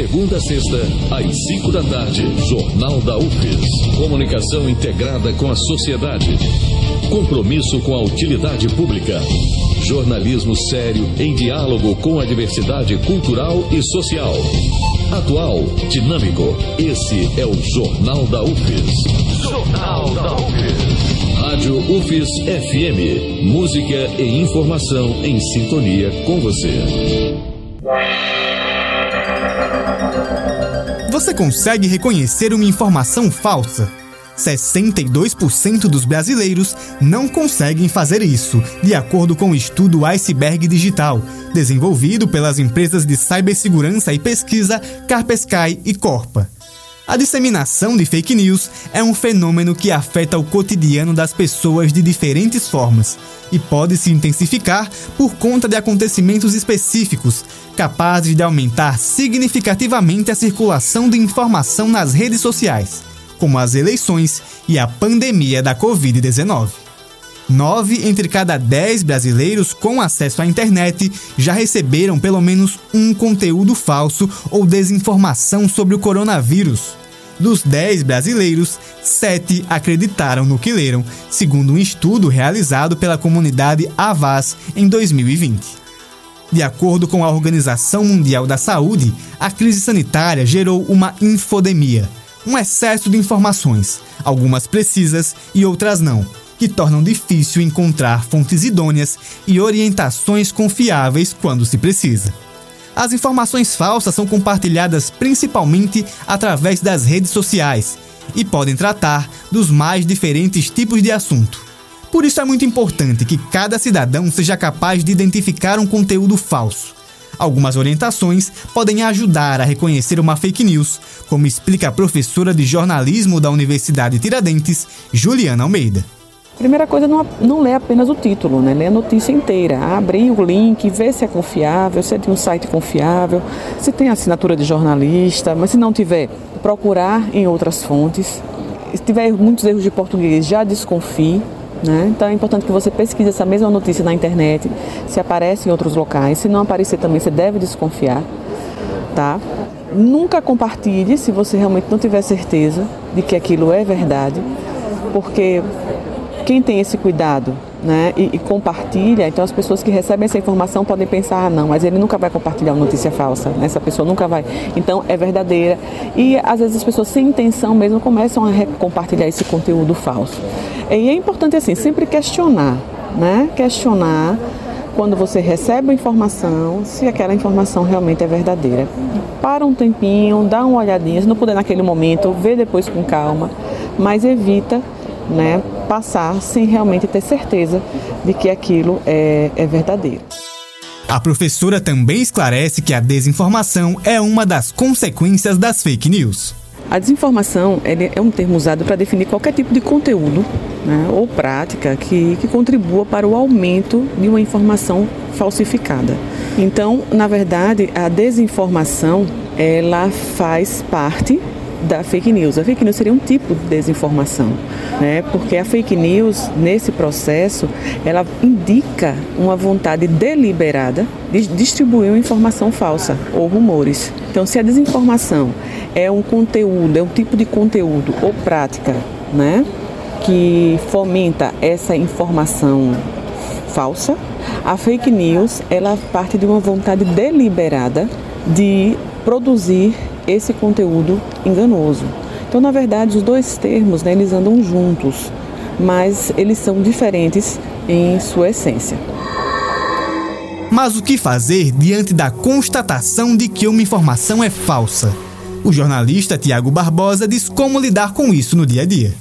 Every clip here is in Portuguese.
segunda a sexta, às cinco da tarde. Jornal da UFES. Comunicação integrada com a sociedade. Compromisso com a utilidade pública. Jornalismo sério em diálogo com a diversidade cultural e social. Atual, dinâmico. Esse é o Jornal da UFES. Jornal da UFES. Rádio UFES FM. Música e informação em sintonia com você. Você consegue reconhecer uma informação falsa? 62% dos brasileiros não conseguem fazer isso, de acordo com o estudo Iceberg Digital, desenvolvido pelas empresas de cibersegurança e pesquisa Carpesky e Corpa. A disseminação de fake news é um fenômeno que afeta o cotidiano das pessoas de diferentes formas e pode se intensificar por conta de acontecimentos específicos, capazes de aumentar significativamente a circulação de informação nas redes sociais, como as eleições e a pandemia da Covid-19. Nove entre cada dez brasileiros com acesso à internet já receberam pelo menos um conteúdo falso ou desinformação sobre o coronavírus. Dos 10 brasileiros, 7 acreditaram no que leram, segundo um estudo realizado pela comunidade Avaz em 2020. De acordo com a Organização Mundial da Saúde, a crise sanitária gerou uma infodemia, um excesso de informações, algumas precisas e outras não, que tornam difícil encontrar fontes idôneas e orientações confiáveis quando se precisa. As informações falsas são compartilhadas principalmente através das redes sociais e podem tratar dos mais diferentes tipos de assunto. Por isso é muito importante que cada cidadão seja capaz de identificar um conteúdo falso. Algumas orientações podem ajudar a reconhecer uma fake news, como explica a professora de jornalismo da Universidade Tiradentes, Juliana Almeida. Primeira coisa, não, não lê apenas o título, né? lê a notícia inteira. Abre o link, vê se é confiável, se é de um site confiável, se tem assinatura de jornalista, mas se não tiver, procurar em outras fontes. Se tiver muitos erros de português, já desconfie. Né? Então é importante que você pesquise essa mesma notícia na internet, se aparece em outros locais. Se não aparecer também, você deve desconfiar. Tá? Nunca compartilhe se você realmente não tiver certeza de que aquilo é verdade, porque quem tem esse cuidado né, e, e, compartilha, então as pessoas que recebem essa informação podem pensar, ah, não, mas ele nunca vai compartilhar uma notícia falsa, né, essa pessoa nunca vai. Então é verdadeira. E às vezes as pessoas sem intenção mesmo começam a compartilhar esse conteúdo falso. E é importante assim, sempre questionar, né? Questionar quando você recebe a informação, se aquela informação realmente é verdadeira. Para um tempinho, dá uma olhadinha, se não puder naquele momento, vê depois com calma, mas evita né, passar sem realmente ter certeza de que aquilo é, é verdadeiro. A professora também esclarece que a desinformação é uma das consequências das fake news. A desinformação é um termo usado para definir qualquer tipo de conteúdo né, ou prática que, que contribua para o aumento de uma informação falsificada. Então, na verdade, a desinformação ela faz parte da fake news. A fake news seria um tipo de desinformação, né? porque a fake news, nesse processo, ela indica uma vontade deliberada de distribuir uma informação falsa ou rumores. Então, se a desinformação é um conteúdo, é um tipo de conteúdo ou prática né? que fomenta essa informação falsa, a fake news ela parte de uma vontade deliberada de produzir esse conteúdo enganoso. Então, na verdade, os dois termos né, eles andam juntos, mas eles são diferentes em sua essência. Mas o que fazer diante da constatação de que uma informação é falsa? O jornalista Tiago Barbosa diz como lidar com isso no dia a dia.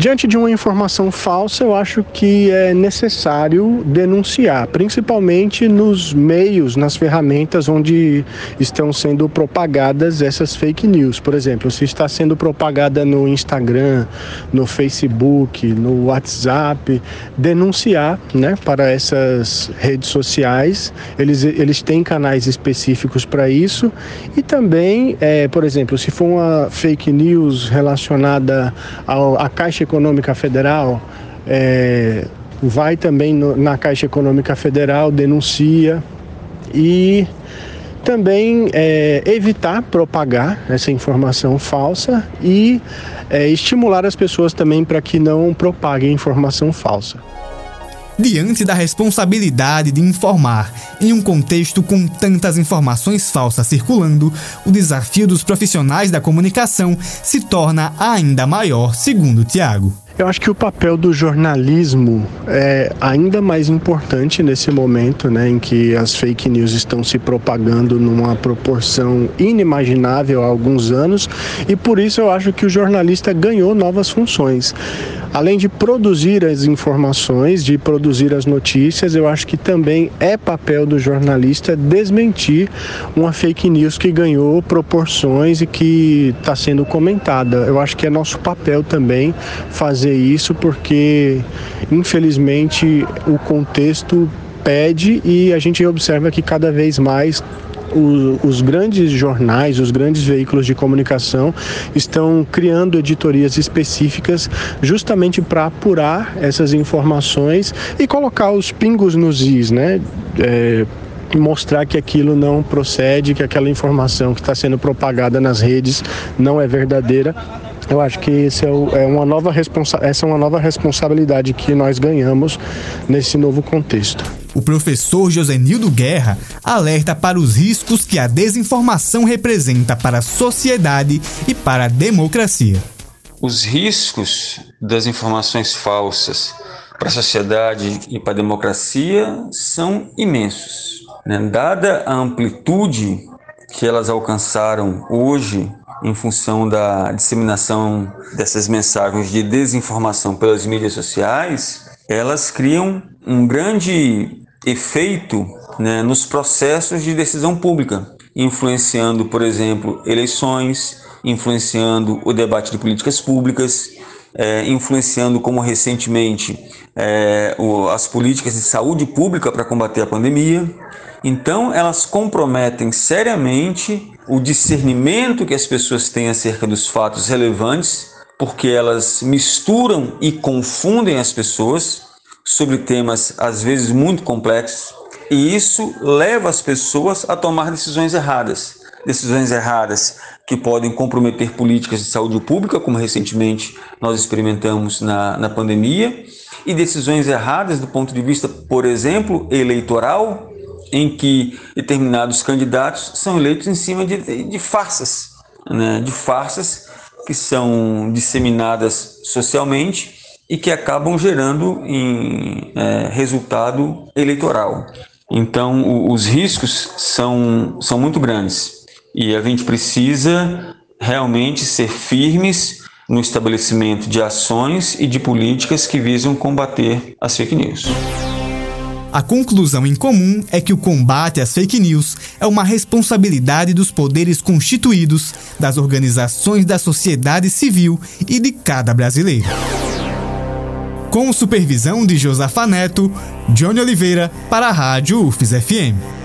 Diante de uma informação falsa, eu acho que é necessário denunciar, principalmente nos meios, nas ferramentas onde estão sendo propagadas essas fake news. Por exemplo, se está sendo propagada no Instagram, no Facebook, no WhatsApp, denunciar né, para essas redes sociais. Eles, eles têm canais específicos para isso. E também, é, por exemplo, se for uma fake news relacionada à Caixa Econômica Federal é, vai também no, na Caixa Econômica Federal, denuncia e também é, evitar propagar essa informação falsa e é, estimular as pessoas também para que não propaguem informação falsa. Diante da responsabilidade de informar em um contexto com tantas informações falsas circulando, o desafio dos profissionais da comunicação se torna ainda maior, segundo Tiago. Eu acho que o papel do jornalismo é ainda mais importante nesse momento, né, em que as fake news estão se propagando numa proporção inimaginável há alguns anos, e por isso eu acho que o jornalista ganhou novas funções. Além de produzir as informações, de produzir as notícias, eu acho que também é papel do jornalista desmentir uma fake news que ganhou proporções e que está sendo comentada. Eu acho que é nosso papel também fazer isso, porque infelizmente o contexto pede e a gente observa que cada vez mais os, os, grandes jornais, os grandes veículos de comunicação estão criando editorias específicas justamente para apurar essas informações e colocar os pingos nos is, né? É, mostrar que aquilo não procede, que aquela informação que está sendo propagada nas redes não é verdadeira. Eu acho que esse é, o, é uma nova essa é uma nova responsabilidade que nós ganhamos nesse novo contexto. O professor Josenildo Guerra alerta para os riscos que a desinformação representa para a sociedade e para a democracia. Os riscos das informações falsas para a sociedade e para a democracia são imensos. Né? Dada a amplitude que elas alcançaram hoje em função da disseminação dessas mensagens de desinformação pelas mídias sociais, elas criam um grande efeito né, nos processos de decisão pública, influenciando, por exemplo, eleições, influenciando o debate de políticas públicas, é, influenciando, como recentemente, é, o, as políticas de saúde pública para combater a pandemia. Então, elas comprometem seriamente o discernimento que as pessoas têm acerca dos fatos relevantes, porque elas misturam e confundem as pessoas sobre temas às vezes muito complexos, e isso leva as pessoas a tomar decisões erradas. Decisões erradas que podem comprometer políticas de saúde pública, como recentemente nós experimentamos na, na pandemia, e decisões erradas do ponto de vista, por exemplo, eleitoral, em que determinados candidatos são eleitos em cima de, de, farsas, né? de farsas que são disseminadas socialmente e que acabam gerando em é, resultado eleitoral. Então, o, os riscos são, são muito grandes e a gente precisa realmente ser firmes no estabelecimento de ações e de políticas que visam combater as fake news. A conclusão em comum é que o combate às fake news é uma responsabilidade dos poderes constituídos, das organizações da sociedade civil e de cada brasileiro. Com supervisão de Josafa Neto, Johnny Oliveira para a Rádio UFES FM.